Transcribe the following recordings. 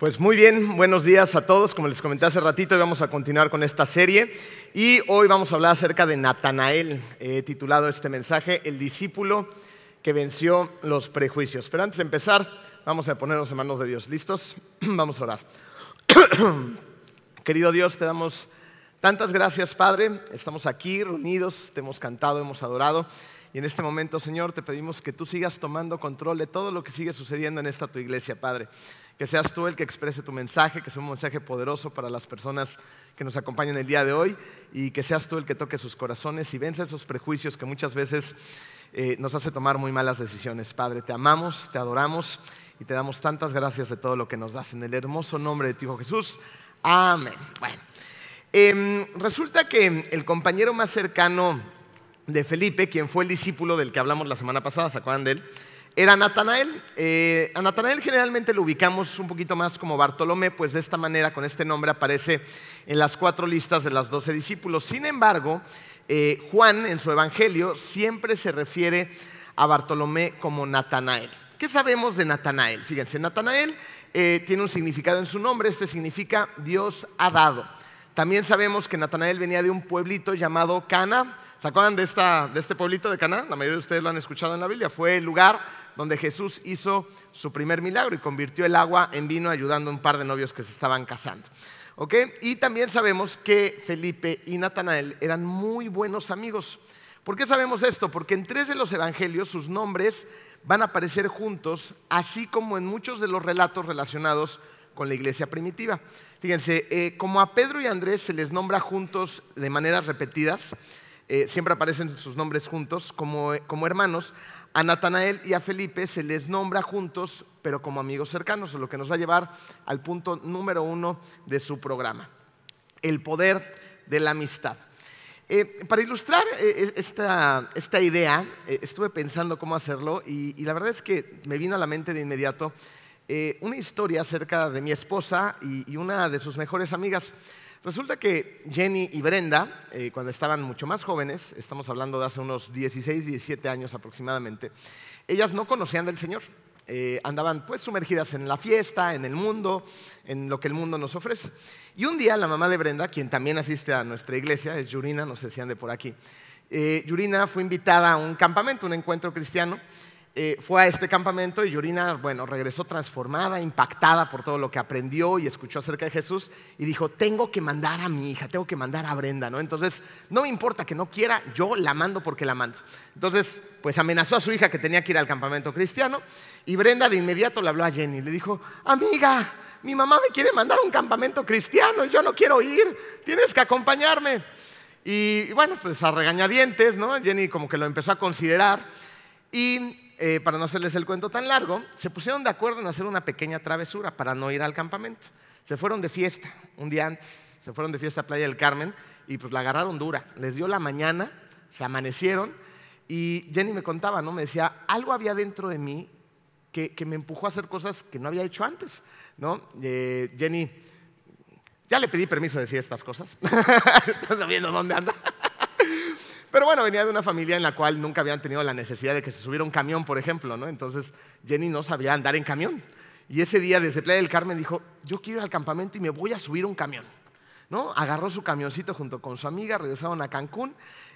Pues muy bien, buenos días a todos. Como les comenté hace ratito, vamos a continuar con esta serie y hoy vamos a hablar acerca de Natanael, He titulado este mensaje El discípulo que venció los prejuicios. Pero antes de empezar, vamos a ponernos en manos de Dios. ¿Listos? vamos a orar. Querido Dios, te damos tantas gracias, Padre. Estamos aquí reunidos, te hemos cantado, hemos adorado. Y en este momento, Señor, te pedimos que tú sigas tomando control de todo lo que sigue sucediendo en esta tu iglesia, Padre que seas tú el que exprese tu mensaje, que sea un mensaje poderoso para las personas que nos acompañan el día de hoy y que seas tú el que toque sus corazones y vence esos prejuicios que muchas veces eh, nos hace tomar muy malas decisiones. Padre, te amamos, te adoramos y te damos tantas gracias de todo lo que nos das en el hermoso nombre de tu Hijo Jesús. Amén. Bueno, em, resulta que el compañero más cercano de Felipe, quien fue el discípulo del que hablamos la semana pasada, ¿se acuerdan de él? Era Natanael. Eh, a Natanael generalmente lo ubicamos un poquito más como Bartolomé, pues de esta manera, con este nombre, aparece en las cuatro listas de los doce discípulos. Sin embargo, eh, Juan en su Evangelio siempre se refiere a Bartolomé como Natanael. ¿Qué sabemos de Natanael? Fíjense, Natanael eh, tiene un significado en su nombre, este significa Dios ha dado. También sabemos que Natanael venía de un pueblito llamado Cana. ¿Se acuerdan de, esta, de este pueblito de Cana? La mayoría de ustedes lo han escuchado en la Biblia. Fue el lugar donde Jesús hizo su primer milagro y convirtió el agua en vino ayudando a un par de novios que se estaban casando. Y también sabemos que Felipe y Natanael eran muy buenos amigos. ¿Por qué sabemos esto? Porque en tres de los evangelios sus nombres van a aparecer juntos, así como en muchos de los relatos relacionados con la iglesia primitiva. Fíjense, eh, como a Pedro y Andrés se les nombra juntos de maneras repetidas, eh, siempre aparecen sus nombres juntos como, como hermanos, a Natanael y a Felipe se les nombra juntos, pero como amigos cercanos, lo que nos va a llevar al punto número uno de su programa, el poder de la amistad. Eh, para ilustrar eh, esta, idea, eh, estuve pensando cómo hacerlo y, la verdad es que me vino a la mente de inmediato una historia acerca de mi esposa y una de sus mejores amigas. Resulta que Jenny y Brenda, eh, cuando estaban mucho más jóvenes, estamos hablando de hace unos 16, 17 años aproximadamente, ellas no conocían del Señor. Eh, andaban pues sumergidas en la fiesta, en el mundo, en lo que el mundo nos ofrece. Y un día la mamá de Brenda, quien también asiste a nuestra iglesia, es Yurina, nos decían de por aquí, eh, Yurina fue invitada a un campamento, un encuentro cristiano, eh, fue a este campamento y Yorina, bueno, regresó transformada, impactada por todo lo que aprendió y escuchó acerca de Jesús y dijo, tengo que mandar a mi hija, tengo que mandar a Brenda, ¿no? Entonces, no me importa que no quiera, yo la mando porque la mando. Entonces, pues amenazó a su hija que tenía que ir al campamento cristiano y Brenda de inmediato le habló a Jenny, le dijo, amiga, mi mamá me quiere mandar a un campamento cristiano y yo no quiero ir, tienes que acompañarme. Y bueno, pues a regañadientes, ¿no? Jenny como que lo empezó a considerar y eh, para no hacerles el cuento tan largo, se pusieron de acuerdo en hacer una pequeña travesura para no ir al campamento. Se fueron de fiesta un día antes, se fueron de fiesta a Playa del Carmen y pues la agarraron dura. Les dio la mañana, se amanecieron y Jenny me contaba, ¿no? Me decía, algo había dentro de mí que, me empujó a hacer cosas que no había hecho antes, ¿no? Eh, Jenny, ya le pedí permiso de decir estas cosas. Estás sabiendo dónde anda. Pero bueno, venía de una familia en la cual nunca habían tenido la necesidad de que se subiera un camión, por ejemplo, ¿no? Entonces Jenny no sabía andar en camión. Y ese día desde Playa del Carmen dijo, yo quiero ir al campamento y me voy a subir un camión. ¿No? Agarró su camioncito junto con su amiga, regresaron a Cancún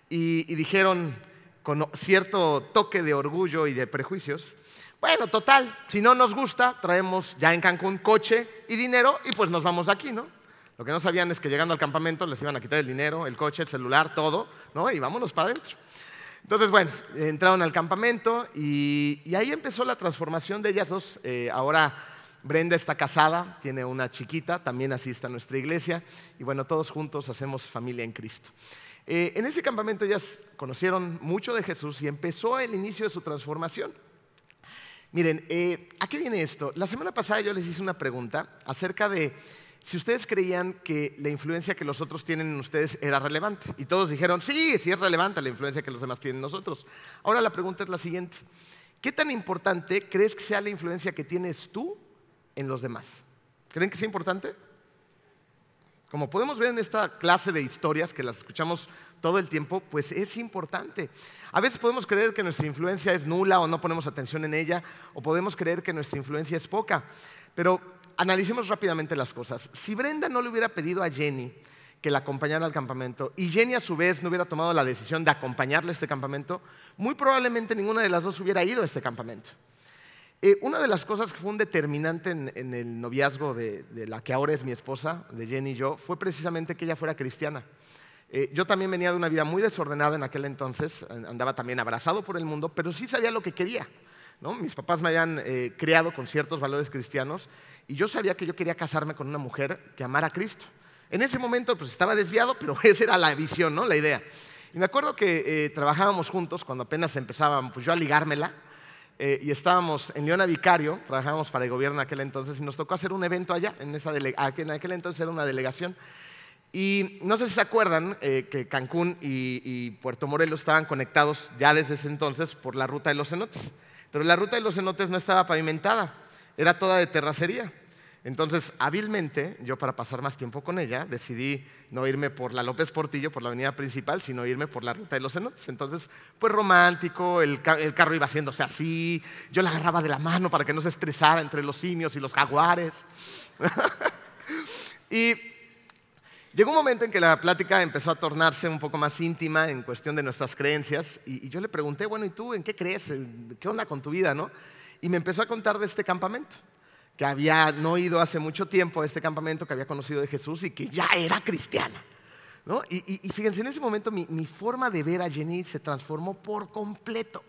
y, dijeron con cierto toque de orgullo y de prejuicios, bueno, total, si no nos gusta, traemos ya en Cancún coche y dinero y pues nos vamos aquí, ¿no? Lo que no sabían es que llegando al campamento les iban a quitar el dinero, el coche, el celular, todo, ¿no? Y vámonos para adentro. Entonces, bueno, entraron al campamento y, ahí empezó la transformación de ellas dos. Eh, ahora Brenda está casada, tiene una chiquita, también asiste a nuestra iglesia y bueno, todos juntos hacemos familia en Cristo. Eh, en ese campamento ellas conocieron mucho de Jesús y empezó el inicio de su transformación. Miren, eh, ¿a qué viene esto? La semana pasada yo les hice una pregunta acerca de si ustedes creían que la influencia que los otros tienen en ustedes era relevante. Y todos dijeron, sí, sí es relevante la influencia que los demás tienen en nosotros. Ahora la pregunta es la siguiente. ¿Qué tan importante crees que sea la influencia que tienes tú en los demás? ¿Creen que es importante? Como podemos ver en esta clase de historias que las escuchamos todo el tiempo, pues es importante. A veces podemos creer que nuestra influencia es nula o no ponemos atención en ella, o podemos creer que nuestra influencia es poca. Pero analicemos rápidamente las cosas. Si Brenda no le hubiera pedido a Jenny que la acompañara al campamento y Jenny a su vez no hubiera tomado la decisión de acompañarle a este campamento, muy probablemente ninguna de las dos hubiera ido a este campamento. Eh, una de las cosas que fue un determinante en, el noviazgo de, la que ahora es mi esposa, de Jenny y yo, fue precisamente que ella fuera cristiana. Eh, yo también venía de una vida muy desordenada en aquel entonces, andaba también abrazado por el mundo, pero sí sabía lo que quería. Mis papás me habían eh, criado con ciertos valores cristianos y yo sabía que yo quería casarme con una mujer que amara a Cristo. En ese momento pues estaba desviado, pero esa era la visión, ¿no? la idea. Y me acuerdo que trabajábamos juntos cuando apenas empezaban pues yo a ligármela eh, y estábamos en Leona Vicario, trabajábamos para el gobierno en aquel entonces, y nos tocó hacer un evento allá, en, esa en aquel entonces era una delegación. Y no sé si se acuerdan eh, que Cancún y, Puerto Morelos estaban conectados ya desde ese entonces por la ruta de los cenotes, pero la ruta de los cenotes no estaba pavimentada, era toda de terracería. Entonces, hábilmente, yo para pasar más tiempo con ella, decidí no irme por la López Portillo, por la avenida principal, sino irme por la ruta de los cenotes. Entonces, pues romántico, el, carro iba haciéndose así, yo la agarraba de la mano para que no se estresara entre los simios y los jaguares. y llegó un momento en que la plática empezó a tornarse un poco más íntima en cuestión de nuestras creencias, y, y yo le pregunté, bueno, ¿y tú en qué crees? ¿Qué onda con tu vida? ¿no? Y me empezó a contar de este campamento que había no ido hace mucho tiempo a este campamento, que había conocido de Jesús y que ya era cristiana. Y, fíjense, en ese momento mi, forma de ver a Jenny se transformó por completo.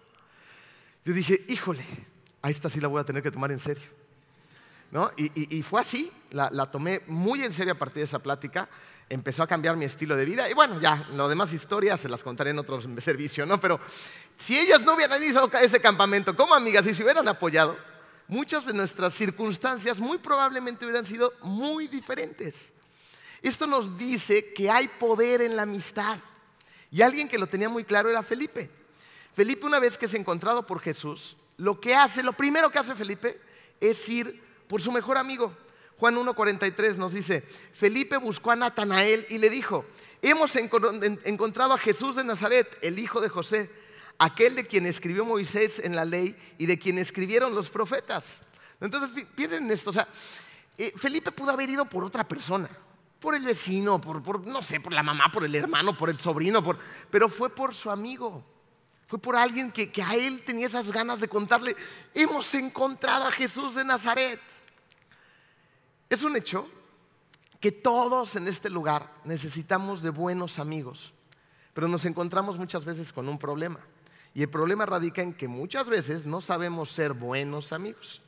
Yo dije, híjole, a esta sí la voy a tener que tomar en serio. Y, fue así, la, la, tomé muy en serio a partir de esa plática, empezó a cambiar mi estilo de vida y bueno, ya, lo demás historias se las contaré en otro servicio, ¿no? Pero si ellas no hubieran ido a ese campamento como amigas y se hubieran apoyado, muchas de nuestras circunstancias muy probablemente hubieran sido muy diferentes. Esto nos dice que hay poder en la amistad. Y alguien que lo tenía muy claro era Felipe. Felipe una vez que es encontrado por Jesús, lo que hace, lo primero que hace Felipe es ir por su mejor amigo. Juan 1.43 nos dice, Felipe buscó a Natanael y le dijo, hemos encontrado a Jesús de Nazaret, el hijo de José aquel de quien escribió Moisés en la ley y de quien escribieron los profetas. Entonces, piensen en esto, o sea, eh, Felipe pudo haber ido por otra persona, por el vecino, por, no sé, por la mamá, por el hermano, por el sobrino, pero fue por su amigo. Fue por alguien que, que a él tenía esas ganas de contarle, hemos encontrado a Jesús de Nazaret. Es un hecho que todos en este lugar necesitamos de buenos amigos, pero nos encontramos muchas veces con un problema. Y el problema radica en que muchas veces no sabemos ser buenos amigos.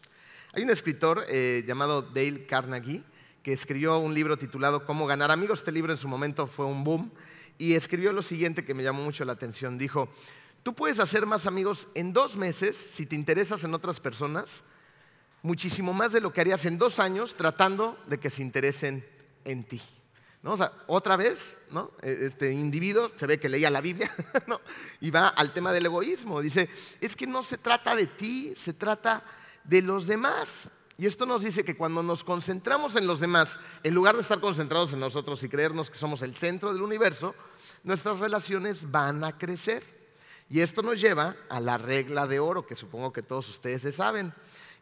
Hay un escritor eh, llamado Dale Carnegie que escribió un libro titulado Cómo ganar amigos. Este libro en su momento fue un boom y escribió lo siguiente que me llamó mucho la atención. Dijo, tú puedes hacer más amigos en dos meses si te interesas en otras personas, muchísimo más de lo que harías en dos años tratando de que se interesen en ti. Otra vez, ¿no? E, este individuo se ve que leía la Biblia y va al tema del egoísmo. Dice, es que no se trata de ti, se trata de los demás. Y esto nos dice que cuando nos concentramos en los demás, en lugar de estar concentrados en nosotros y creernos que somos el centro del universo, nuestras relaciones van a crecer. Y esto nos lleva a la regla de oro, que supongo que todos ustedes se saben.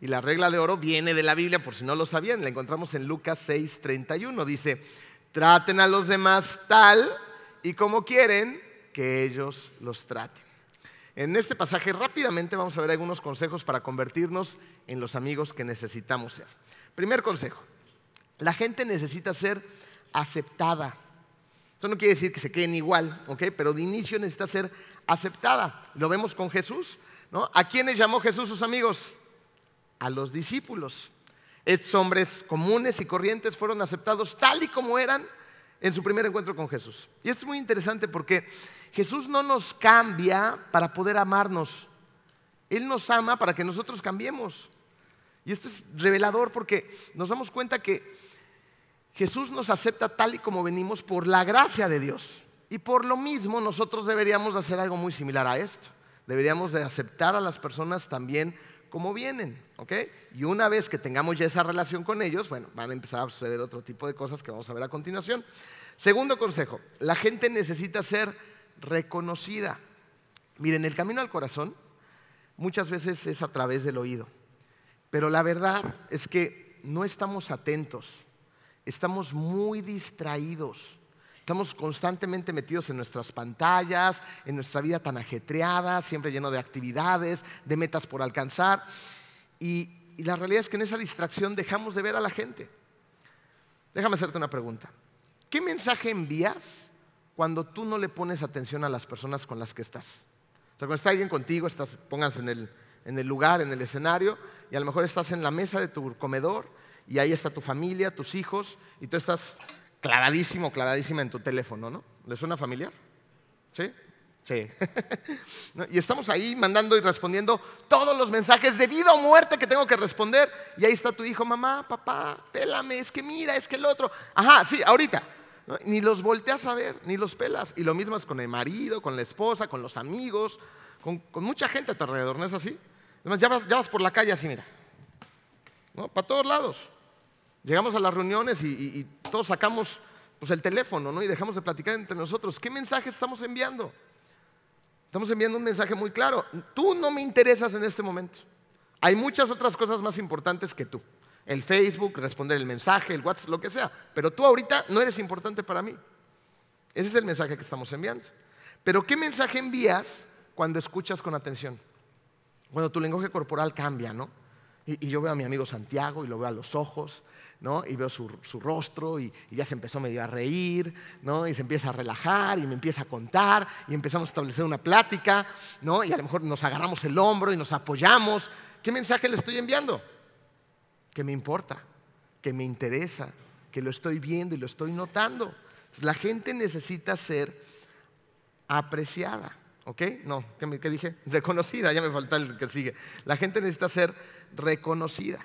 Y la regla de oro viene de la Biblia, por si no lo sabían, la encontramos en Lucas 6:31. Dice, Traten a los demás tal y como quieren que ellos los traten. En este pasaje rápidamente vamos a ver algunos consejos para convertirnos en los amigos que necesitamos ser. Primer consejo, la gente necesita ser aceptada. Eso no quiere decir que se queden igual, pero de inicio necesita ser aceptada. Lo vemos con Jesús. ¿no? ¿A quiénes llamó Jesús sus amigos? A los discípulos. Estos hombres comunes y corrientes fueron aceptados tal y como eran en su primer encuentro con Jesús. Y esto es muy interesante porque Jesús no nos cambia para poder amarnos. Él nos ama para que nosotros cambiemos. Y esto es revelador porque nos damos cuenta que Jesús nos acepta tal y como venimos por la gracia de Dios. Y por lo mismo nosotros deberíamos hacer algo muy similar a esto. Deberíamos de aceptar a las personas también como vienen, ¿ok? Y una vez que tengamos ya esa relación con ellos, bueno, van a empezar a suceder otro tipo de cosas que vamos a ver a continuación. Segundo consejo, la gente necesita ser reconocida. Miren, el camino al corazón muchas veces es a través del oído, pero la verdad es que no estamos atentos, estamos muy distraídos. Estamos constantemente metidos en nuestras pantallas, en nuestra vida tan ajetreada, siempre lleno de actividades, de metas por alcanzar. Y, la realidad es que en esa distracción dejamos de ver a la gente. Déjame hacerte una pregunta. ¿Qué mensaje envías cuando tú no le pones atención a las personas con las que estás? O sea, cuando está alguien contigo, estás, pongas en el, en el lugar, en el escenario, y a lo mejor estás en la mesa de tu comedor, y ahí está tu familia, tus hijos, y tú estás clavadísimo, clavadísima en tu teléfono, ¿no? ¿Le suena familiar? ¿Sí? Sí. y estamos ahí mandando y respondiendo todos los mensajes de vida o muerte que tengo que responder. Y ahí está tu hijo, mamá, papá, pélame, es que mira, es que el otro. Ajá, sí, ahorita. Ni los volteas a ver, ni los pelas. Y lo mismo es con el marido, con la esposa, con los amigos, con, mucha gente a tu alrededor, ¿no es así? Además, ya vas, ya vas por la calle así, mira. ¿No? Para todos lados. Llegamos a las reuniones y, todos sacamos pues, el teléfono ¿no? y dejamos de platicar entre nosotros. ¿Qué mensaje estamos enviando? Estamos enviando un mensaje muy claro. Tú no me interesas en este momento. Hay muchas otras cosas más importantes que tú. El Facebook, responder el mensaje, el WhatsApp, lo que sea. Pero tú ahorita no eres importante para mí. Ese es el mensaje que estamos enviando. Pero ¿qué mensaje envías cuando escuchas con atención? Cuando tu lenguaje corporal cambia, ¿no? Y, yo veo a mi amigo Santiago y lo veo a los ojos, ¿no? Y veo su, rostro y, ya se empezó medio a reír. Y se empieza a relajar y me empieza a contar y empezamos a establecer una plática, ¿no? Y a lo mejor nos agarramos el hombro y nos apoyamos. ¿Qué mensaje le estoy enviando? Que me importa, que me interesa, que lo estoy viendo y lo estoy notando. La gente necesita ser apreciada, ¿ok? No, ¿qué, qué dije? Reconocida, ya me falta el que sigue. La gente necesita ser reconocida.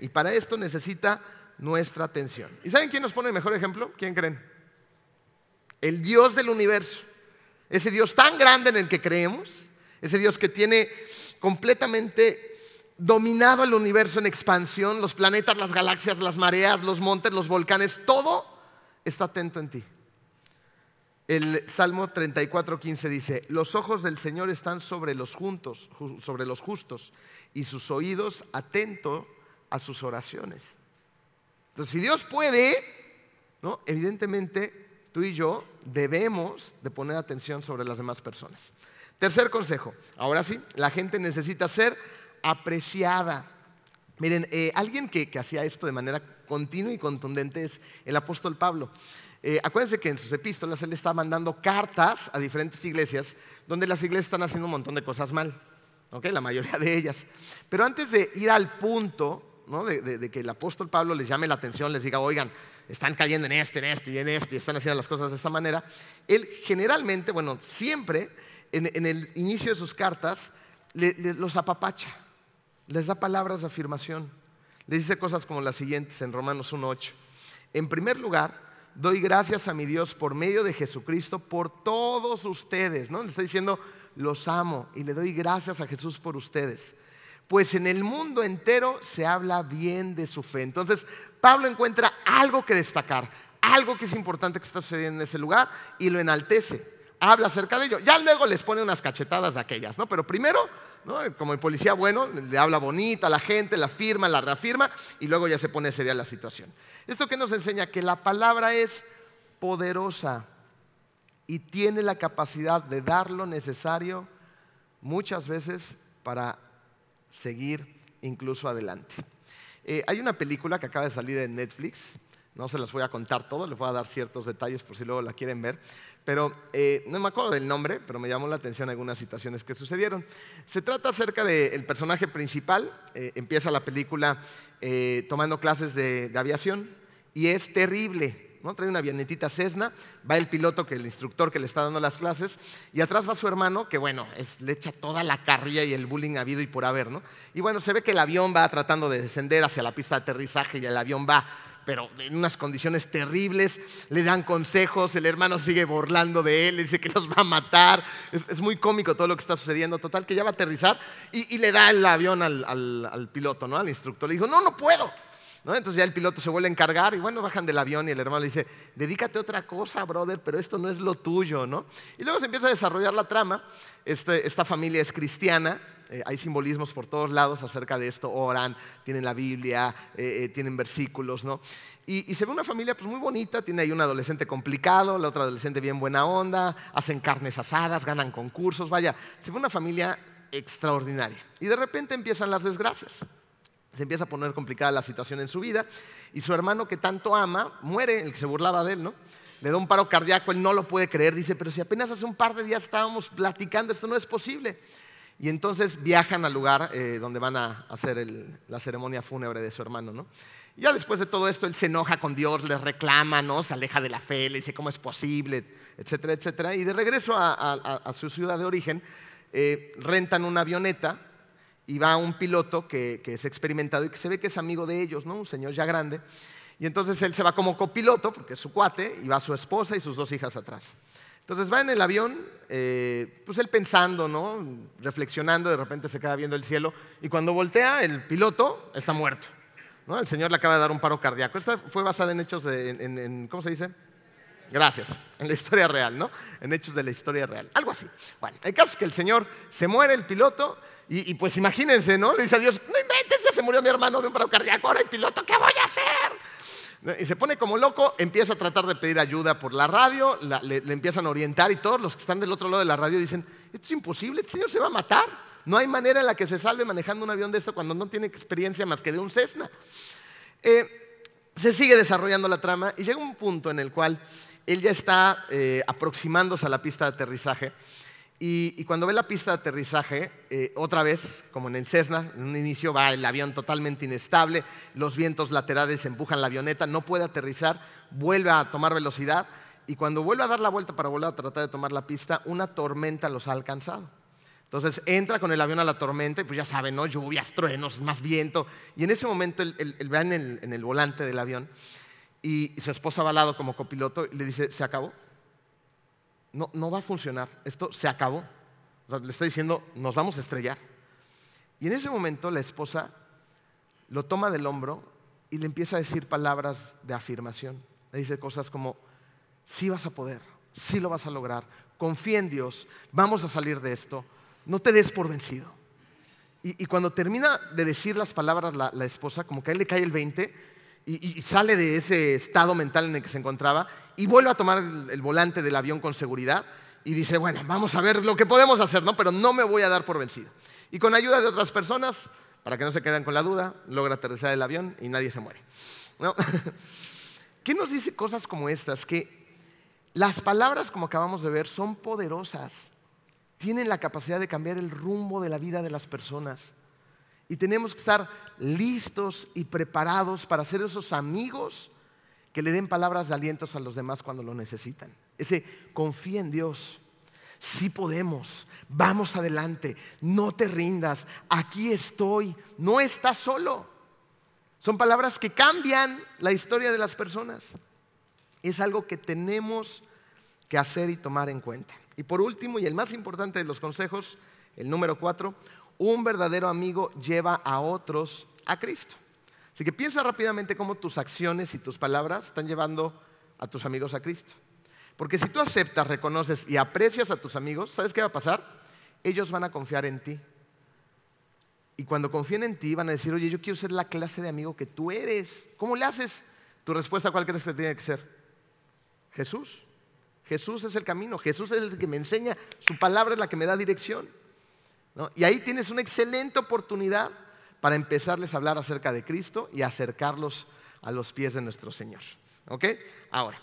Y para esto necesita nuestra atención. ¿Y saben quién nos pone el mejor ejemplo? ¿Quién creen? El Dios del universo. Ese Dios tan grande en el que creemos, ese Dios que tiene completamente dominado el universo en expansión, los planetas, las galaxias, las mareas, los montes, los volcanes, todo está atento en ti. El Salmo 34:15 dice, los ojos del Señor están sobre los juntos, sobre los justos, y sus oídos atentos a sus oraciones. Entonces, si Dios puede, ¿no? evidentemente tú y yo debemos de poner atención sobre las demás personas. Tercer consejo, ahora sí, la gente necesita ser apreciada. Miren, eh, alguien que, que hacía esto de manera continua y contundente es el apóstol Pablo. Eh, acuérdense que en sus epístolas él está mandando cartas a diferentes iglesias donde las iglesias están haciendo un montón de cosas mal, la mayoría de ellas. Pero antes de ir al punto de, que el apóstol Pablo les llame la atención, les diga, oigan, están cayendo en este, en este y en este y están haciendo las cosas de esta manera, él generalmente, bueno, siempre en, el inicio de sus cartas los apapacha, les da palabras de afirmación, les dice cosas como las siguientes en Romanos 1.8. En primer lugar, doy gracias a mi Dios por medio de Jesucristo por todos ustedes. ¿no? Le está diciendo, los amo y le doy gracias a Jesús por ustedes. Pues en el mundo entero se habla bien de su fe. Entonces, Pablo encuentra algo que destacar, algo que es importante que está sucediendo en ese lugar y lo enaltece. Habla acerca de ello. Ya luego les pone unas cachetadas de aquellas, ¿no? Pero primero como el policía bueno, le habla bonita a la gente, la firma, la reafirma y luego ya se pone seria la situación. ¿Esto que nos enseña? Que la palabra es poderosa y tiene la capacidad de dar lo necesario muchas veces para seguir incluso adelante. Eh, hay una película que acaba de salir en Netflix, no se las voy a contar todo, les voy a dar ciertos detalles por si luego la quieren ver, pero eh, no me acuerdo del nombre, pero me llamó la atención algunas situaciones que sucedieron. Se trata acerca del personaje principal, eh, empieza la película eh, tomando clases de, aviación y es terrible. ¿No? Trae una avionetita Cessna, va el piloto, que el instructor que le está dando las clases, y atrás va su hermano, que bueno, le echa toda la carrilla y el bullying habido y por haber. ¿no? Y bueno, se ve que el avión va tratando de descender hacia la pista de aterrizaje y el avión va pero en unas condiciones terribles, le dan consejos, el hermano sigue burlando de él, dice que los va a matar, es, muy cómico todo lo que está sucediendo, total, que ya va a aterrizar y, le da el avión al, piloto, ¿no? al instructor, le dijo, no, no puedo. Entonces ya el piloto se vuelve a encargar y bueno, bajan del avión y el hermano le dice, dedícate a otra cosa, brother, pero esto no es lo tuyo, ¿no? Y luego se empieza a desarrollar la trama, este, esta familia es cristiana, eh, hay simbolismos por todos lados acerca de esto, oran, tienen la Biblia, eh, tienen versículos, ¿no? Y, se ve una familia pues, muy bonita, tiene ahí un adolescente complicado, la otra adolescente bien buena onda, hacen carnes asadas, ganan concursos, vaya, se ve una familia extraordinaria. Y de repente empiezan las desgracias. Se empieza a poner complicada la situación en su vida y su hermano que tanto ama muere, el que se burlaba de él, ¿no? Le da un paro cardíaco, él no lo puede creer, dice, pero si apenas hace un par de días estábamos platicando, esto no es posible. Y entonces viajan al lugar eh, donde van a hacer la ceremonia fúnebre de su hermano, ¿no? ya después de todo esto, él se enoja con Dios, le reclama, ¿no? Se aleja de la fe, le dice cómo es posible, etcétera, etcétera. Y de regreso a, su ciudad de origen, eh, rentan una avioneta y va un piloto que, es experimentado y que se ve que es amigo de ellos, ¿no? Un señor ya grande. Y entonces él se va como copiloto, porque es su cuate, y va su esposa y sus dos hijas atrás. Entonces va en el avión, eh, pues él pensando, ¿no? Reflexionando, de repente se queda viendo el cielo, y cuando voltea, el piloto está muerto. El Señor le acaba de dar un paro cardíaco. Esta fue basada en hechos de, ¿cómo se dice? Gracias, en la historia real, ¿no? En hechos de la historia real, algo así. Bueno, el caso es que el Señor se muere, el piloto, y, pues imagínense, ¿no? Le dice a Dios, no inventes, ya se murió mi hermano de un paro cardíaco, ahora el piloto, ¿qué voy a hacer? Y se pone como loco, empieza a tratar de pedir ayuda por la radio, le, empiezan a orientar y todos los que están del otro lado de la radio dicen, esto es imposible, este señor se va a matar. No hay manera en la que se salve manejando un avión de esto cuando no tiene experiencia más que de un Cessna. Eh, se sigue desarrollando la trama y llega un punto en el cual él ya está eh, aproximándose a la pista de aterrizaje. Y, cuando ve la pista de aterrizaje, eh, otra vez, como en el Cessna, en un inicio va el avión totalmente inestable, los vientos laterales empujan la avioneta, no puede aterrizar, vuelve a tomar velocidad y cuando vuelve a dar la vuelta para volver a tratar de tomar la pista, una tormenta los ha alcanzado. Entonces entra con el avión a la tormenta y pues ya saben, ¿no? Lluvias, truenos, más viento. Y en ese momento va en el, volante del avión y, su esposa va al lado como copiloto y le dice, ¿se acabó? No, no va a funcionar, esto se acabó. le está diciendo, nos vamos a estrellar. Y en ese momento la esposa lo toma del hombro y le empieza a decir palabras de afirmación. Le dice cosas como, sí vas a poder, sí lo vas a lograr, confía en Dios, vamos a salir de esto no te des por vencido. Y, cuando termina de decir las palabras la, esposa, como que a él le cae el 20 y, sale de ese estado mental en el que se encontraba y vuelve a tomar el, volante del avión con seguridad y dice, bueno, vamos a ver lo que podemos hacer, ¿no? Pero no me voy a dar por vencido. Y con ayuda de otras personas, para que no se queden con la duda, logra aterrizar el avión y nadie se muere. ¿Qué nos dice cosas como estas? Que las palabras, como acabamos de ver, son poderosas tienen la capacidad de cambiar el rumbo de la vida de las personas. Y tenemos que estar listos y preparados para ser esos amigos que le den palabras de alientos a los demás cuando lo necesitan. Ese confía en Dios. Sí podemos. Vamos adelante. No te rindas. Aquí estoy. No estás solo. Son palabras que cambian la historia de las personas. Es algo que tenemos que hacer y tomar en cuenta. Y por último, y el más importante de los consejos, el número cuatro, un verdadero amigo lleva a otros a Cristo. Así que piensa rápidamente cómo tus acciones y tus palabras están llevando a tus amigos a Cristo. Porque si tú aceptas, reconoces y aprecias a tus amigos, ¿sabes qué va a pasar? Ellos van a confiar en ti. Y cuando confíen en ti, van a decir, oye, yo quiero ser la clase de amigo que tú eres. ¿Cómo le haces? Tu respuesta, ¿cuál crees que tiene que ser? Jesús. Jesús es el camino, Jesús es el que me enseña, su palabra es la que me da dirección. Y ahí tienes una excelente oportunidad para empezarles a hablar acerca de Cristo y acercarlos a los pies de nuestro Señor. ¿Ok? Ahora,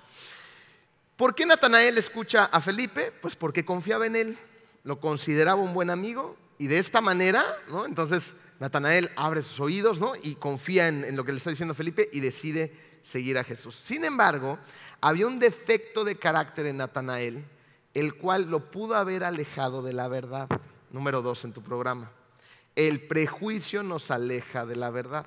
¿por qué Natanael escucha a Felipe? Pues porque confiaba en él, lo consideraba un buen amigo y de esta manera, ¿no? Entonces Natanael abre sus oídos ¿no? y confía en, en lo que le está diciendo Felipe y decide seguir a Jesús. Sin embargo, había un defecto de carácter en Natanael, el cual lo pudo haber alejado de la verdad. Número dos en tu programa. El prejuicio nos aleja de la verdad.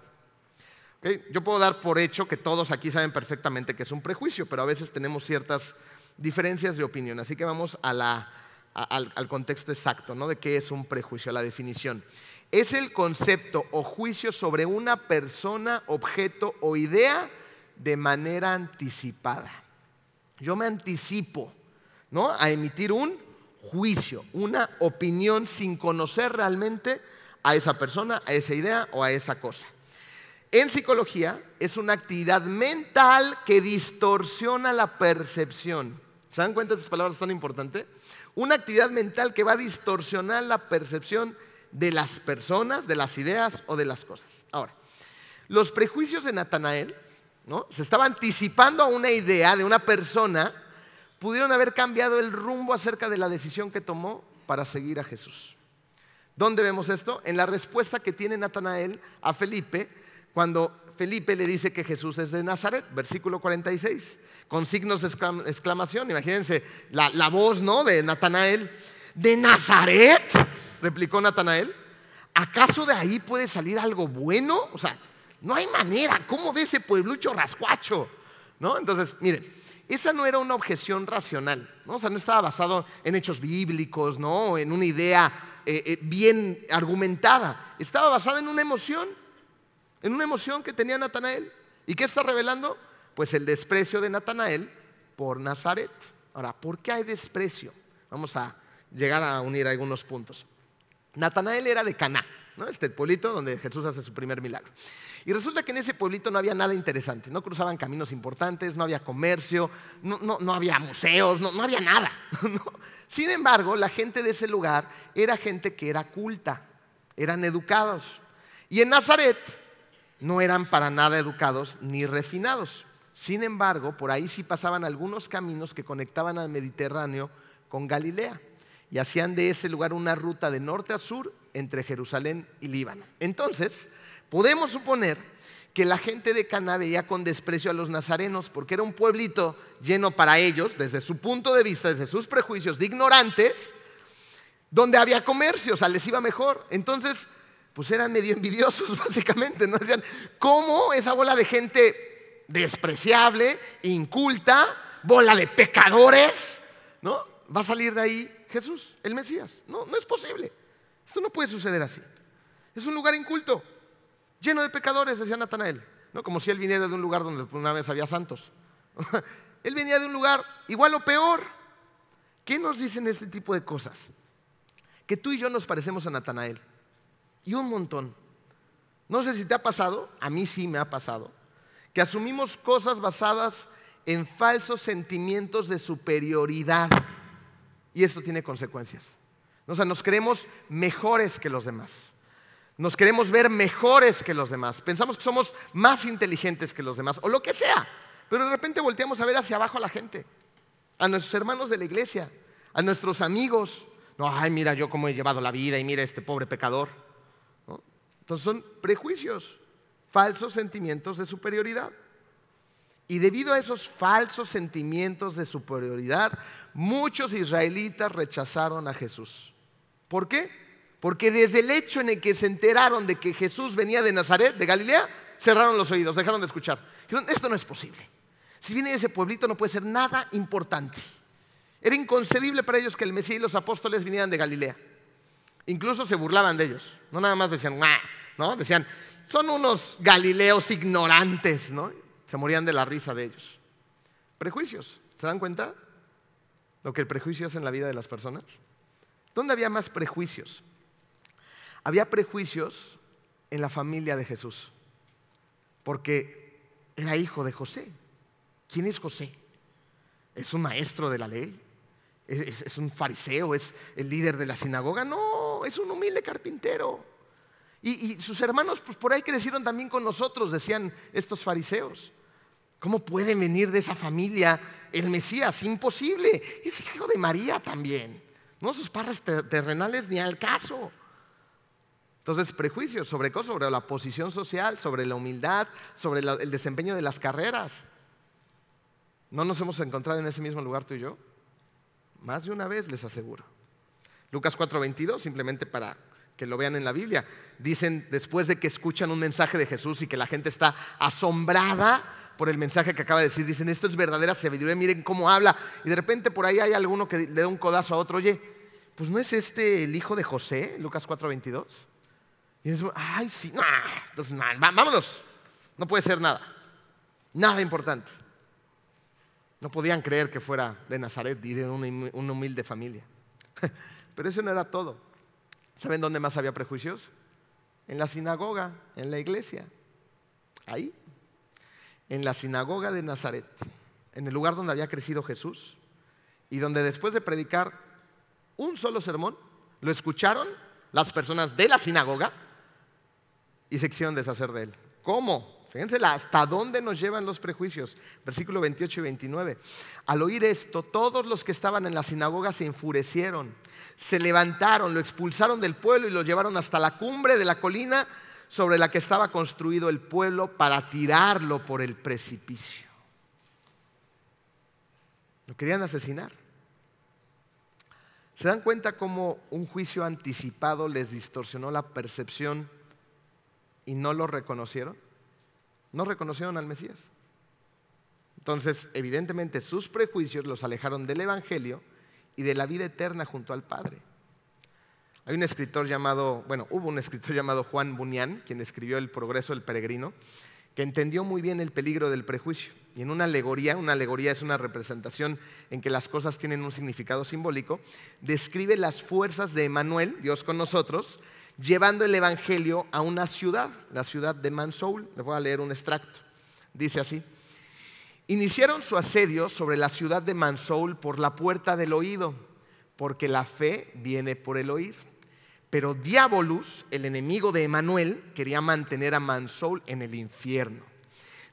Yo puedo dar por hecho que todos aquí saben perfectamente que es un prejuicio, pero a veces tenemos ciertas diferencias de opinión. Así que vamos al, contexto exacto ¿no? de qué es un prejuicio, a la definición. Es el concepto o juicio sobre una persona, objeto o idea de manera anticipada. Yo me anticipo ¿no? a emitir un juicio, una opinión sin conocer realmente a esa persona, a esa idea o a esa cosa. En psicología es una actividad mental que distorsiona la percepción. ¿Se dan cuenta de estas palabras tan importantes? Una actividad mental que va a distorsionar la percepción de las personas, de las ideas o de las cosas. Ahora, los prejuicios de Natanael, ¿no? Se estaba anticipando a una idea de una persona, pudieron haber cambiado el rumbo acerca de la decisión que tomó para seguir a Jesús. ¿Dónde vemos esto? En la respuesta que tiene Natanael a Felipe cuando Felipe le dice que Jesús es de Nazaret, versículo 46, con signos de exclamación. Imagínense la, voz ¿no? de Natanael. ¿De Nazaret? replicó Natanael. ¿Acaso de ahí puede salir algo bueno? O sea, no hay manera. ¿Cómo de ese pueblucho rascuacho? ¿No? Entonces, miren, esa no era una objeción racional, ¿no? O sea, no estaba basado en hechos bíblicos, ¿no? En una idea eh, eh, bien argumentada. Estaba basada en una emoción en una emoción que tenía Natanael. ¿Y qué está revelando? Pues el desprecio de Natanael por Nazaret. Ahora, ¿por qué hay desprecio? Vamos a llegar a unir algunos puntos. Natanael era de Caná, ¿no? este pueblito donde Jesús hace su primer milagro. Y resulta que en ese pueblito no había nada interesante, no cruzaban caminos importantes, no había comercio, no, había museos, no, había nada. Sin embargo, la gente de ese lugar era gente que era culta, eran educados. Y en Nazaret no eran para nada educados ni refinados. Sin embargo, por ahí sí pasaban algunos caminos que conectaban al Mediterráneo con Galilea y hacían de ese lugar una ruta de norte a sur entre Jerusalén y Líbano. Entonces, podemos suponer que la gente de Caná veía con desprecio a los nazarenos porque era un pueblito lleno para ellos, desde su punto de vista, desde sus prejuicios de ignorantes, donde había comercio, o sea, les iba mejor. Entonces, pues eran medio envidiosos básicamente, ¿no? Decían, ¿cómo esa bola de gente despreciable, inculta, bola de pecadores, ¿no? Va a salir de ahí Jesús, el Mesías. No, no es posible. Esto no puede suceder así. Es un lugar inculto, lleno de pecadores, decía Natanael, ¿no? Como si él viniera de un lugar donde una vez había santos. él venía de un lugar igual o peor. ¿Qué nos dicen este tipo de cosas? Que tú y yo nos parecemos a Natanael. Y un montón. No sé si te ha pasado, a mí sí me ha pasado, que asumimos cosas basadas en falsos sentimientos de superioridad. Y esto tiene consecuencias. O sea, nos creemos mejores que los demás. Nos queremos ver mejores que los demás. Pensamos que somos más inteligentes que los demás, o lo que sea. Pero de repente volteamos a ver hacia abajo a la gente, a nuestros hermanos de la iglesia, a nuestros amigos. No, ay, mira yo cómo he llevado la vida y mira este pobre pecador. Entonces son prejuicios, falsos sentimientos de superioridad. Y debido a esos falsos sentimientos de superioridad, muchos israelitas rechazaron a Jesús. ¿Por qué? Porque desde el hecho en el que se enteraron de que Jesús venía de Nazaret, de Galilea, cerraron los oídos, dejaron de escuchar. Dijeron, esto no es posible. Si viene de ese pueblito no puede ser nada importante. Era inconcebible para ellos que el Mesías y los apóstoles vinieran de Galilea. Incluso se burlaban de ellos. No nada más decían, ¿no? Decían, son unos galileos ignorantes, ¿no? Se morían de la risa de ellos. Prejuicios, ¿se dan cuenta? Lo que el prejuicio hace en la vida de las personas. ¿Dónde había más prejuicios? Había prejuicios en la familia de Jesús, porque era hijo de José. ¿Quién es José? ¿Es un maestro de la ley? ¿Es, un fariseo? ¿Es el líder de la sinagoga? No, es un humilde carpintero. Y, sus hermanos, pues por ahí crecieron también con nosotros, decían estos fariseos. ¿Cómo puede venir de esa familia el Mesías? Imposible. Es hijo de María también. No sus padres terrenales ni al caso. Entonces, prejuicios sobre cosas, sobre la posición social, sobre la humildad, sobre el desempeño de las carreras. ¿No nos hemos encontrado en ese mismo lugar tú y yo? Más de una vez, les aseguro. Lucas 4:22, simplemente para que lo vean en la Biblia. Dicen, después de que escuchan un mensaje de Jesús y que la gente está asombrada por el mensaje que acaba de decir, dicen, esto es verdadera sabiduría, miren cómo habla. Y de repente por ahí hay alguno que le da un codazo a otro, oye, pues no es este el hijo de José, Lucas 4:22. Y dicen, ay, sí, entonces nada, vámonos, no puede ser nada, nada importante. No podían creer que fuera de Nazaret y de una humilde familia. Pero eso no era todo. ¿Saben dónde más había prejuicios? En la sinagoga, en la iglesia. Ahí. En la sinagoga de Nazaret. En el lugar donde había crecido Jesús. Y donde después de predicar un solo sermón, lo escucharon las personas de la sinagoga y se quisieron deshacer de él. ¿Cómo? Fíjense hasta dónde nos llevan los prejuicios. Versículo 28 y 29. Al oír esto, todos los que estaban en la sinagoga se enfurecieron, se levantaron, lo expulsaron del pueblo y lo llevaron hasta la cumbre de la colina sobre la que estaba construido el pueblo para tirarlo por el precipicio. Lo querían asesinar. ¿Se dan cuenta cómo un juicio anticipado les distorsionó la percepción y no lo reconocieron? No reconocieron al Mesías. Entonces, evidentemente, sus prejuicios los alejaron del Evangelio y de la vida eterna junto al Padre. Hay un escritor llamado, bueno, hubo un escritor llamado Juan Bunyan, quien escribió El progreso del peregrino, que entendió muy bien el peligro del prejuicio. Y en una alegoría, una alegoría es una representación en que las cosas tienen un significado simbólico, describe las fuerzas de Emanuel, Dios con nosotros, llevando el Evangelio a una ciudad, la ciudad de Mansoul. Les voy a leer un extracto. Dice así. Iniciaron su asedio sobre la ciudad de Mansoul por la puerta del oído, porque la fe viene por el oír. Pero Diabolus, el enemigo de Emanuel, quería mantener a Mansoul en el infierno.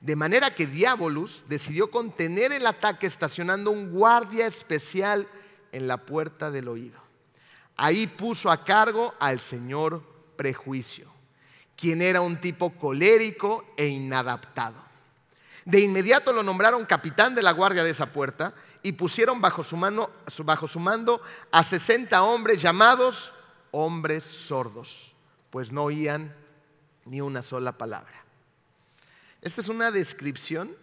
De manera que Diabolus decidió contener el ataque estacionando un guardia especial en la puerta del oído. Ahí puso a cargo al señor prejuicio, quien era un tipo colérico e inadaptado. De inmediato lo nombraron capitán de la guardia de esa puerta y pusieron bajo su, bajo su mando a 60 hombres llamados hombres sordos, pues no oían ni una sola palabra. Esta es una descripción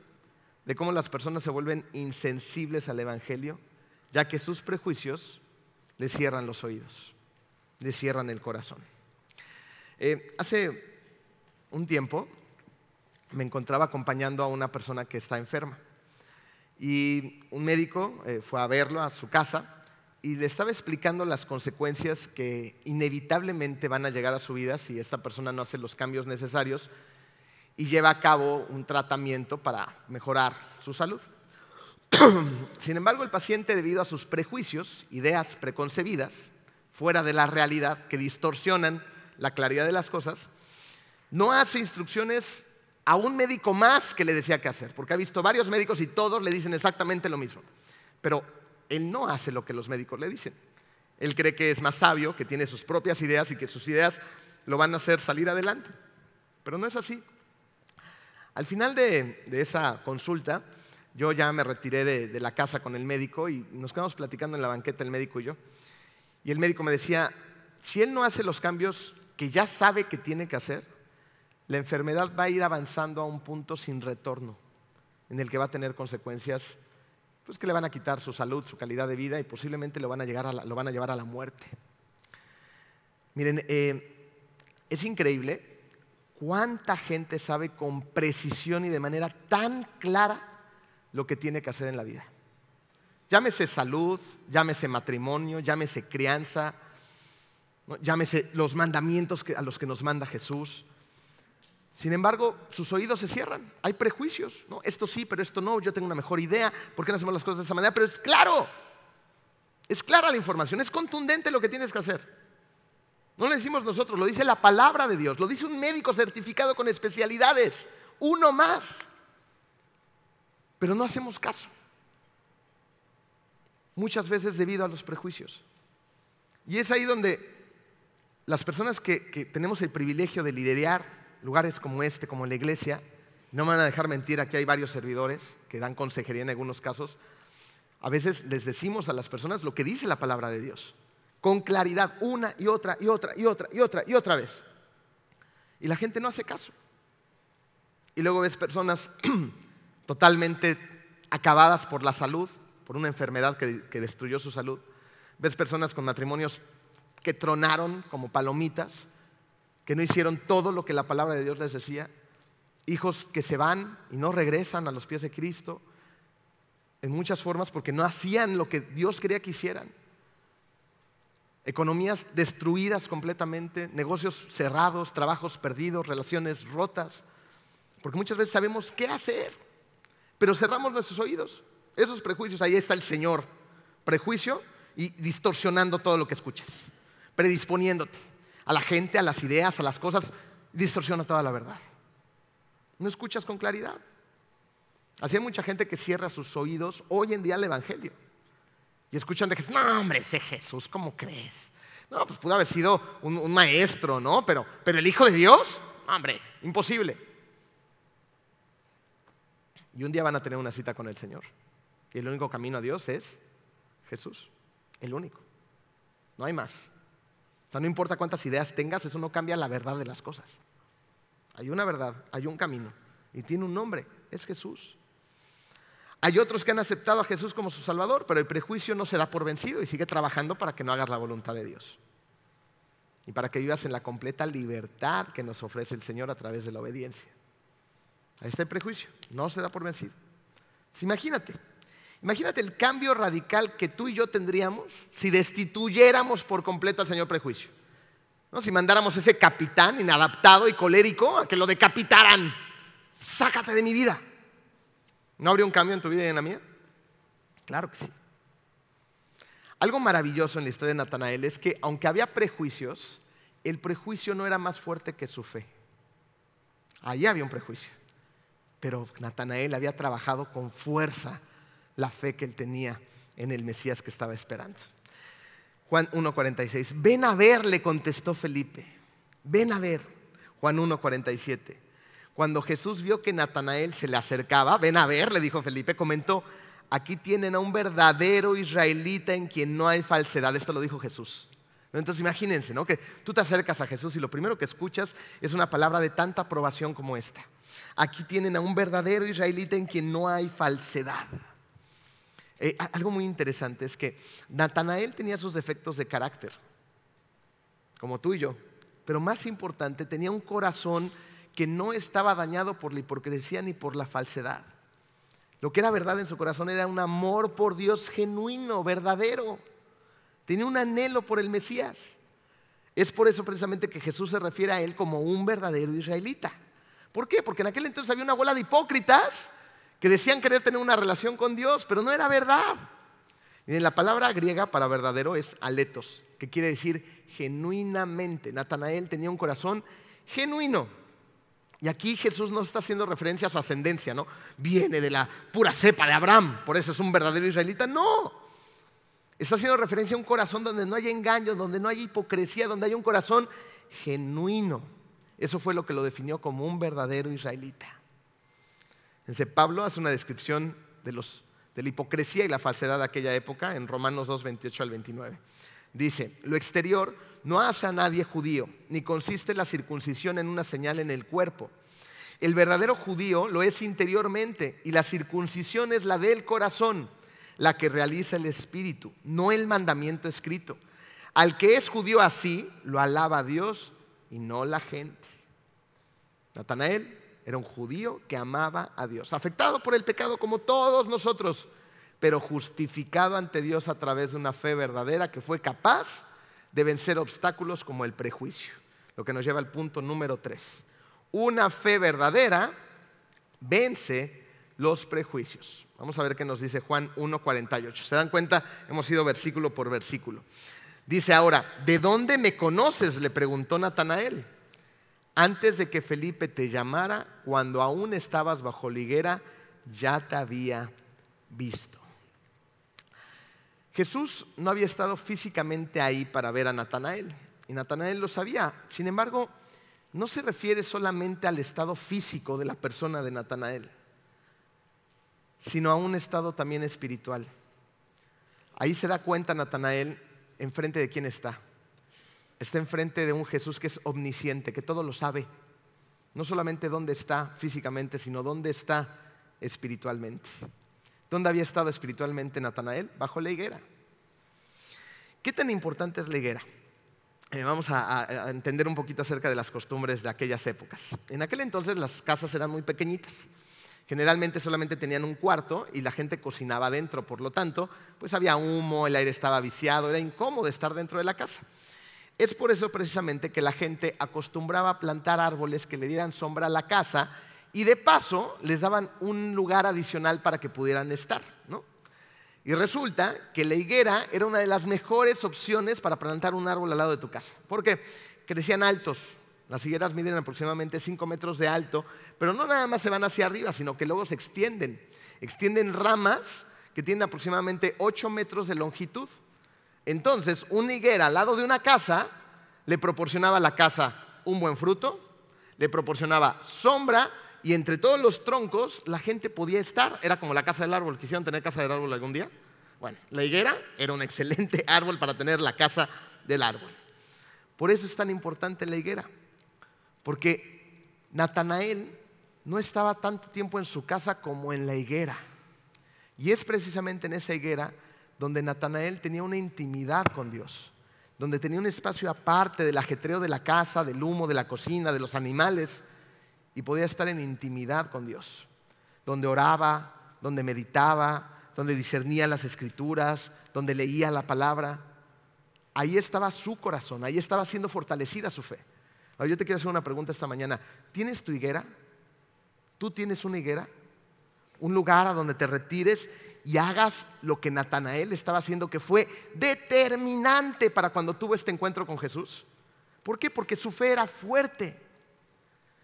de cómo las personas se vuelven insensibles al Evangelio, ya que sus prejuicios le cierran los oídos, le cierran el corazón. Eh, hace un tiempo me encontraba acompañando a una persona que está enferma y un médico eh, fue a verlo a su casa y le estaba explicando las consecuencias que inevitablemente van a llegar a su vida si esta persona no hace los cambios necesarios y lleva a cabo un tratamiento para mejorar su salud. Sin embargo, el paciente, debido a sus prejuicios, ideas preconcebidas, fuera de la realidad, que distorsionan la claridad de las cosas, no hace instrucciones a un médico más que le decía qué hacer, porque ha visto varios médicos y todos le dicen exactamente lo mismo. Pero él no hace lo que los médicos le dicen. Él cree que es más sabio, que tiene sus propias ideas y que sus ideas lo van a hacer salir adelante. Pero no es así. Al final de, de esa consulta, yo ya me retiré de, la casa con el médico y nos quedamos platicando en la banqueta el médico y yo. Y el médico me decía, si él no hace los cambios que ya sabe que tiene que hacer, la enfermedad va a ir avanzando a un punto sin retorno, en el que va a tener consecuencias pues, que le van a quitar su salud, su calidad de vida y posiblemente lo van a, lo van a llevar a la muerte. Miren, eh, es increíble cuánta gente sabe con precisión y de manera tan clara lo que tiene que hacer en la vida. Llámese salud, llámese matrimonio, llámese crianza, llámese los mandamientos a los que nos manda Jesús. Sin embargo, sus oídos se cierran. Hay prejuicios. Esto sí, pero esto no. Yo tengo una mejor idea. ¿Por qué no hacemos las cosas de esa manera? Pero es claro. Es clara la información. Es contundente lo que tienes que hacer. No lo decimos nosotros, lo dice la palabra de Dios. Lo dice un médico certificado con especialidades. Uno más pero no hacemos caso. Muchas veces debido a los prejuicios. Y es ahí donde las personas que, tenemos el privilegio de liderar lugares como este, como la iglesia, no me van a dejar mentir, aquí hay varios servidores que dan consejería en algunos casos, a veces les decimos a las personas lo que dice la palabra de Dios, con claridad, una y otra y otra y otra y otra y otra vez. Y la gente no hace caso. Y luego ves personas totalmente acabadas por la salud, por una enfermedad que, destruyó su salud. Ves personas con matrimonios que tronaron como palomitas, que no hicieron todo lo que la palabra de Dios les decía. Hijos que se van y no regresan a los pies de Cristo en muchas formas porque no hacían lo que Dios quería que hicieran. economías destruidas completamente, negocios cerrados, trabajos perdidos, relaciones rotas, porque muchas veces sabemos qué hacer, pero cerramos nuestros oídos. Esos prejuicios, ahí está el Señor, prejuicio y distorsionando todo lo que escuchas, predisponiéndote a la gente, a las ideas, a las cosas, distorsiona toda la verdad. No escuchas con claridad. Así hay mucha gente que cierra sus oídos hoy en día al Evangelio. Y escuchan de Jesús, no hombre, ese Jesús, ¿cómo crees? No, pues pudo haber sido un, maestro, ¿no? Pero, pero el Hijo de Dios, hombre, imposible. Y un día van a tener una cita con el Señor. Y el único camino a Dios es Jesús. El único. No hay más. O sea, no importa cuántas ideas tengas, eso no cambia la verdad de las cosas. Hay una verdad, hay un camino. Y tiene un nombre, es Jesús. Hay otros que han aceptado a Jesús como su Salvador, pero el prejuicio no se da por vencido y sigue trabajando para que no hagas la voluntad de Dios. Y para que vivas en la completa libertad que nos ofrece el Señor a través de la obediencia. Ahí está el prejuicio, no se da por vencido. imagínate, imagínate el cambio radical que tú y yo tendríamos si destituyéramos por completo al Señor prejuicio. ¿No? Si mandáramos ese capitán inadaptado y colérico a que lo decapitaran. Sácate de mi vida. ¿No habría un cambio en tu vida y en la mía? Claro que sí. Algo maravilloso en la historia de Natanael es que aunque había prejuicios, el prejuicio no era más fuerte que su fe. Allí había un prejuicio. Pero Natanael había trabajado con fuerza la fe que él tenía en el Mesías que estaba esperando. Juan 1.46, ven a ver, le contestó Felipe, ven a ver. Juan 1.47, cuando Jesús vio que Natanael se le acercaba, ven a ver, le dijo Felipe, comentó, aquí tienen a un verdadero israelita en quien no hay falsedad. Esto lo dijo Jesús. Entonces imagínense, ¿no? Que tú te acercas a Jesús y lo primero que escuchas es una palabra de tanta aprobación como esta. Aquí tienen a un verdadero israelita en quien no hay falsedad. Eh, algo muy interesante es que Natanael tenía sus defectos de carácter, como tú y yo, pero más importante, tenía un corazón que no estaba dañado por la hipocresía ni por la falsedad. Lo que era verdad en su corazón era un amor por Dios genuino, verdadero. Tenía un anhelo por el Mesías. Es por eso precisamente que Jesús se refiere a él como un verdadero israelita. ¿Por qué? Porque en aquel entonces había una bola de hipócritas que decían querer tener una relación con Dios, pero no era verdad. Y la palabra griega para verdadero es aletos, que quiere decir genuinamente. Natanael tenía un corazón genuino. Y aquí Jesús no está haciendo referencia a su ascendencia, ¿no? Viene de la pura cepa de Abraham, por eso es un verdadero israelita. No. Está haciendo referencia a un corazón donde no hay engaño, donde no hay hipocresía, donde hay un corazón genuino. Eso fue lo que lo definió como un verdadero israelita. Entonces, Pablo hace una descripción de, de la hipocresía y la falsedad de aquella época en Romanos 2, 28 al 29. Dice, lo exterior no hace a nadie judío, ni consiste la circuncisión en una señal en el cuerpo. El verdadero judío lo es interiormente y la circuncisión es la del corazón, la que realiza el espíritu, no el mandamiento escrito. Al que es judío así, lo alaba Dios y no la gente. Natanael era un judío que amaba a Dios, afectado por el pecado como todos nosotros, pero justificado ante Dios a través de una fe verdadera que fue capaz de vencer obstáculos como el prejuicio. Lo que nos lleva al punto número tres. Una fe verdadera vence los prejuicios. Vamos a ver qué nos dice Juan 1.48. ¿Se dan cuenta? Hemos ido versículo por versículo. Dice ahora, ¿de dónde me conoces? le preguntó Natanael. Antes de que Felipe te llamara, cuando aún estabas bajo liguera, ya te había visto. Jesús no había estado físicamente ahí para ver a Natanael, y Natanael lo sabía. Sin embargo, no se refiere solamente al estado físico de la persona de Natanael, sino a un estado también espiritual. Ahí se da cuenta Natanael enfrente de quién está. Está enfrente de un Jesús que es omnisciente, que todo lo sabe. No solamente dónde está físicamente, sino dónde está espiritualmente. ¿Dónde había estado espiritualmente Natanael? Bajo la higuera. ¿Qué tan importante es la higuera? Eh, vamos a, entender un poquito acerca de las costumbres de aquellas épocas. En aquel entonces las casas eran muy pequeñitas Generalmente solamente tenían un cuarto y la gente cocinaba dentro, por lo tanto, pues había humo, el aire estaba viciado, era incómodo estar dentro de la casa. Es por eso precisamente que la gente acostumbraba a plantar árboles que le dieran sombra a la casa y de paso les daban un lugar adicional para que pudieran estar. Y resulta que la higuera era una de las mejores opciones para plantar un árbol al lado de tu casa, porque crecían altos. Las higueras miden aproximadamente 5 metros de alto, pero no nada más se van hacia arriba, sino que luego se extienden. Extienden ramas que tienen aproximadamente 8 metros de longitud. Entonces, una higuera al lado de una casa le proporcionaba a la casa un buen fruto, le proporcionaba sombra y entre todos los troncos la gente podía estar. Era como la casa del árbol. ¿Quisieron tener casa del árbol algún día? Bueno, la higuera era un excelente árbol para tener la casa del árbol. Por eso es tan importante la higuera. Porque Natanael no estaba tanto tiempo en su casa como en la higuera. Y es precisamente en esa higuera donde Natanael tenía una intimidad con Dios, donde tenía un espacio aparte del ajetreo de la casa, del humo, de la cocina, de los animales y podía estar en intimidad con Dios, donde oraba, donde meditaba, donde discernía las escrituras, donde leía la palabra. Ahí estaba su corazón, ahí estaba siendo fortalecida su fe. Ahora yo te quiero hacer una pregunta esta mañana. ¿Tienes tu higuera? ¿Tú tienes una higuera? Un lugar a donde te retires y hagas lo que Natanael estaba haciendo, que fue determinante para cuando tuvo este encuentro con Jesús. ¿Por qué? Porque su fe era fuerte.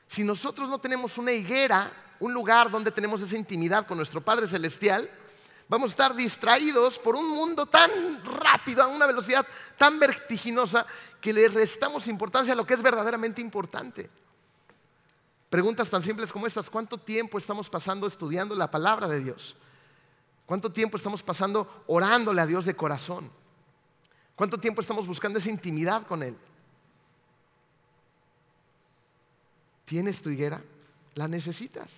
Si nosotros no tenemos una higuera, un lugar donde tenemos esa intimidad con nuestro Padre Celestial, vamos a estar distraídos por un mundo tan rápido, a una velocidad tan vertiginosa, que le restamos importancia a lo que es verdaderamente importante. Preguntas tan simples como estas, ¿cuánto tiempo estamos pasando estudiando la palabra de Dios? ¿Cuánto tiempo estamos pasando orándole a Dios de corazón? ¿Cuánto tiempo estamos buscando esa intimidad con Él? ¿Tienes tu higuera? La necesitas.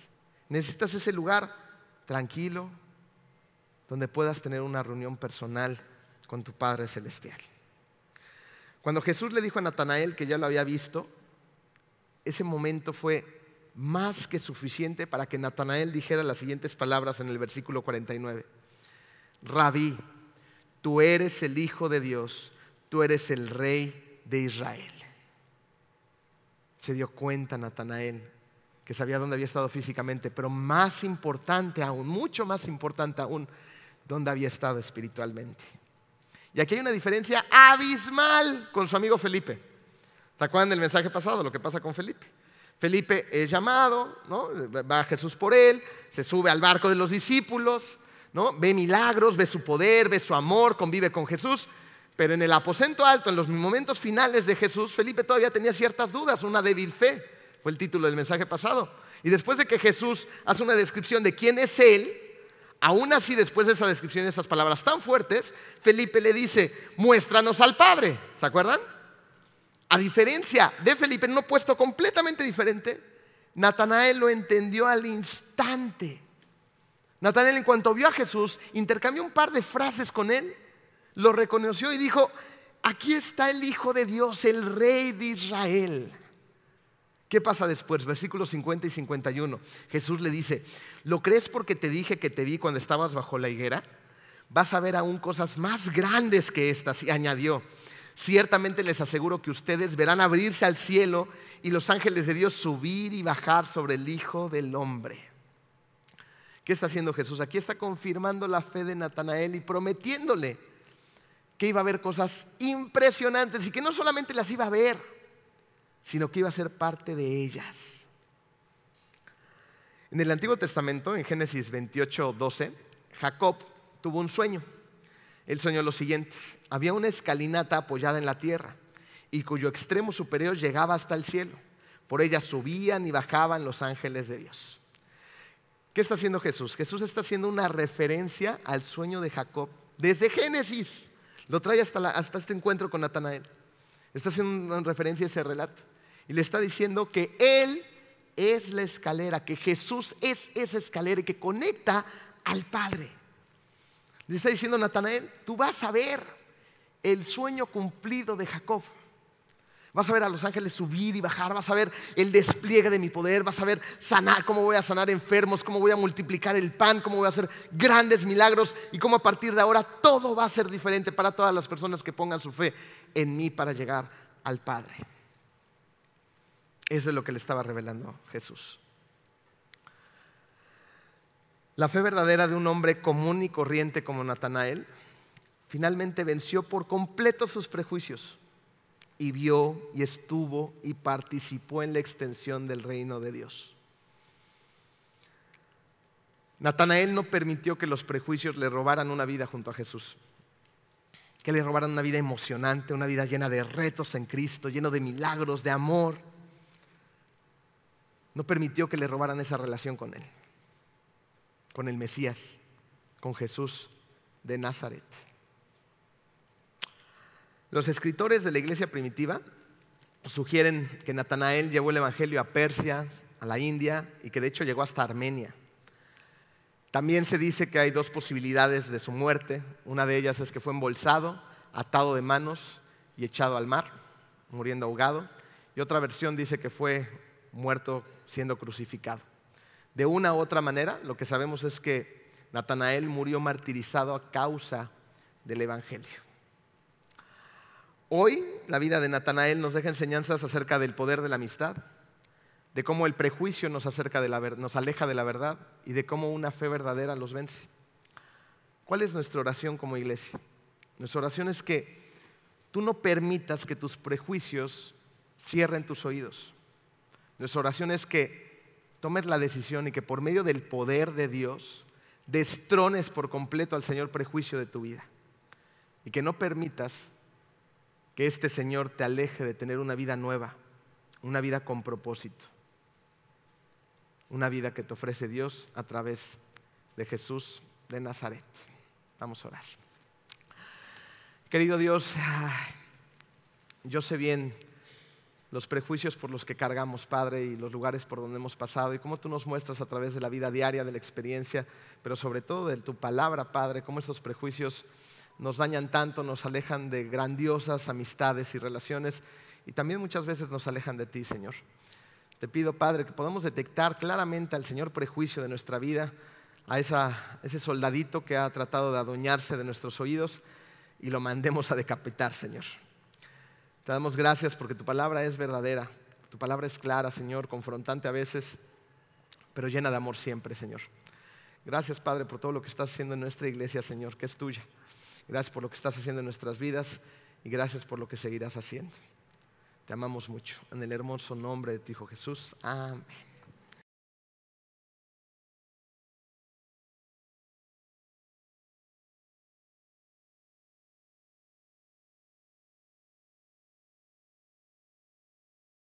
Necesitas ese lugar tranquilo donde puedas tener una reunión personal con tu Padre Celestial. Cuando Jesús le dijo a Natanael que ya lo había visto, ese momento fue más que suficiente para que Natanael dijera las siguientes palabras en el versículo 49. Rabí, tú eres el Hijo de Dios, tú eres el Rey de Israel se dio cuenta Natanael que sabía dónde había estado físicamente, pero más importante aún, mucho más importante aún, dónde había estado espiritualmente. Y aquí hay una diferencia abismal con su amigo Felipe. ¿Se acuerdan del mensaje pasado, lo que pasa con Felipe? Felipe es llamado, ¿no? va Jesús por él, se sube al barco de los discípulos, ¿no? ve milagros, ve su poder, ve su amor, convive con Jesús, pero en el aposento alto, en los momentos finales de Jesús, Felipe todavía tenía ciertas dudas, una débil fe, fue el título del mensaje pasado. Y después de que Jesús hace una descripción de quién es Él, aún así después de esa descripción y esas palabras tan fuertes, Felipe le dice, muéstranos al Padre. ¿Se acuerdan? A diferencia de Felipe, en un puesto completamente diferente, Natanael lo entendió al instante. Natanael en cuanto vio a Jesús, intercambió un par de frases con él lo reconoció y dijo, aquí está el Hijo de Dios, el Rey de Israel. ¿Qué pasa después? Versículos 50 y 51. Jesús le dice, ¿lo crees porque te dije que te vi cuando estabas bajo la higuera? Vas a ver aún cosas más grandes que estas. Y añadió, ciertamente les aseguro que ustedes verán abrirse al cielo y los ángeles de Dios subir y bajar sobre el Hijo del Hombre. ¿Qué está haciendo Jesús? Aquí está confirmando la fe de Natanael y prometiéndole que iba a haber cosas impresionantes y que no solamente las iba a ver, sino que iba a ser parte de ellas. En el Antiguo Testamento, en Génesis 28, 12, Jacob tuvo un sueño. Él soñó lo siguiente. Había una escalinata apoyada en la tierra y cuyo extremo superior llegaba hasta el cielo. Por ella subían y bajaban los ángeles de Dios. ¿Qué está haciendo Jesús? Jesús está haciendo una referencia al sueño de Jacob desde Génesis. Lo trae hasta, este encuentro con Natanael. Está haciendo una referencia a ese relato. Y le está diciendo que Él es la escalera, que Jesús es esa escalera y que conecta al Padre. Le está diciendo Natanael, tú vas a ver el sueño cumplido de Jacob. Vas a ver a los ángeles subir y bajar, vas a ver el despliegue de mi poder, vas a ver sanar, cómo voy a sanar enfermos, cómo voy a multiplicar el pan, cómo voy a hacer grandes milagros y cómo a partir de ahora todo va a ser diferente para todas las personas que pongan su fe en mí para llegar al Padre. Eso es lo que le estaba revelando Jesús. La fe verdadera de un hombre común y corriente como Natanael finalmente venció por completo sus prejuicios y vio y estuvo y participó en la extensión del reino de Dios. Natanael no permitió que los prejuicios le robaran una vida junto a Jesús, que le robaran una vida emocionante, una vida llena de retos en Cristo, lleno de milagros, de amor. No permitió que le robaran esa relación con Él, con el Mesías, con Jesús de Nazaret. Los escritores de la iglesia primitiva sugieren que Natanael llevó el Evangelio a Persia, a la India y que de hecho llegó hasta Armenia. También se dice que hay dos posibilidades de su muerte. Una de ellas es que fue embolsado, atado de manos y echado al mar, muriendo ahogado. Y otra versión dice que fue muerto siendo crucificado. De una u otra manera, lo que sabemos es que Natanael murió martirizado a causa del Evangelio. Hoy la vida de Natanael nos deja enseñanzas acerca del poder de la amistad, de cómo el prejuicio nos, acerca de la, nos aleja de la verdad y de cómo una fe verdadera los vence. ¿Cuál es nuestra oración como iglesia? Nuestra oración es que tú no permitas que tus prejuicios cierren tus oídos. Nuestra oración es que tomes la decisión y que por medio del poder de Dios destrones por completo al Señor prejuicio de tu vida. Y que no permitas que este Señor te aleje de tener una vida nueva, una vida con propósito, una vida que te ofrece Dios a través de Jesús de Nazaret. Vamos a orar. Querido Dios, yo sé bien los prejuicios por los que cargamos, Padre, y los lugares por donde hemos pasado, y cómo tú nos muestras a través de la vida diaria, de la experiencia, pero sobre todo de tu palabra, Padre, cómo esos prejuicios nos dañan tanto, nos alejan de grandiosas amistades y relaciones y también muchas veces nos alejan de ti, Señor. Te pido, Padre, que podamos detectar claramente al Señor prejuicio de nuestra vida, a ese soldadito que ha tratado de adueñarse de nuestros oídos y lo mandemos a decapitar, Señor. Te damos gracias porque tu palabra es verdadera, tu palabra es clara, Señor, confrontante a veces, pero llena de amor siempre, Señor. Gracias, Padre, por todo lo que estás haciendo en nuestra iglesia, Señor, que es tuya. Gracias por lo que estás haciendo en nuestras vidas y gracias por lo que seguirás haciendo. Te amamos mucho. En el hermoso nombre de tu Hijo Jesús. Amén.